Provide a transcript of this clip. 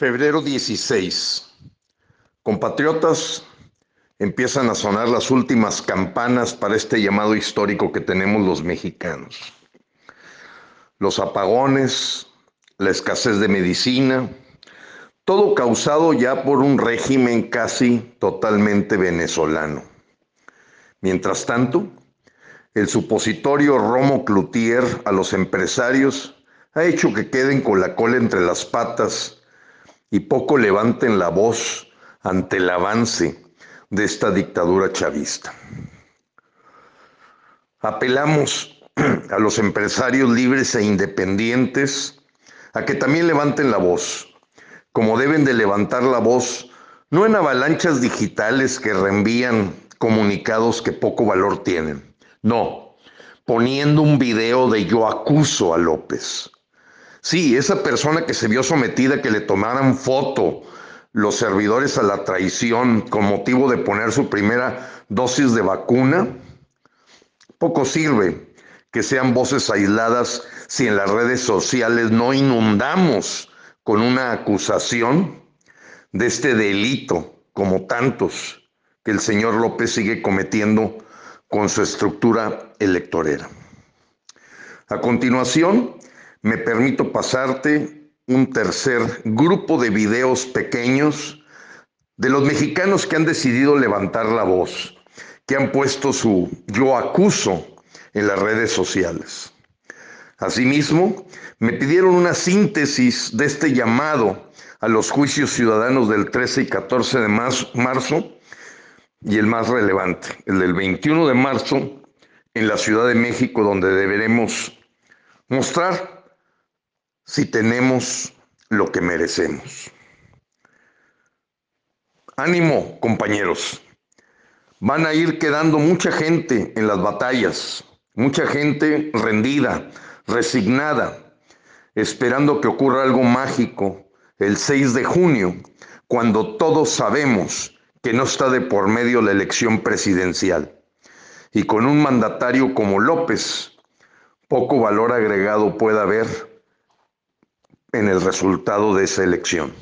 Febrero 16. Compatriotas, empiezan a sonar las últimas campanas para este llamado histórico que tenemos los mexicanos. Los apagones, la escasez de medicina, todo causado ya por un régimen casi totalmente venezolano. Mientras tanto, el supositorio Romo Cloutier a los empresarios ha hecho que queden con la cola entre las patas y poco levanten la voz ante el avance de esta dictadura chavista. Apelamos a los empresarios libres e independientes a que también levanten la voz, como deben de levantar la voz, no en avalanchas digitales que reenvían comunicados que poco valor tienen, no, poniendo un video de yo acuso a López Sí, esa persona que se vio sometida a que le tomaran foto los servidores a la traición con motivo de poner su primera dosis de vacuna, poco sirve que sean voces aisladas si en las redes sociales no inundamos con una acusación de este delito, como tantos que el señor López sigue cometiendo con su estructura electorera. A continuación, me permito pasarte un tercer grupo de videos pequeños de los mexicanos que han decidido levantar la voz, que han puesto su yo acuso en las redes sociales. Asimismo, me pidieron una síntesis de este llamado a los juicios ciudadanos del 13 y 14 de marzo y el más relevante, el del 21 de marzo en la Ciudad de México, donde deberemos mostrar si tenemos lo que merecemos. Ánimo, compañeros. Van a ir quedando mucha gente en las batallas, mucha gente rendida, resignada, esperando que ocurra algo mágico el 6 de junio, cuando todos sabemos que no está de por medio la elección presidencial. Y con un mandatario como López, poco valor agregado puede haber en el resultado de esa elección.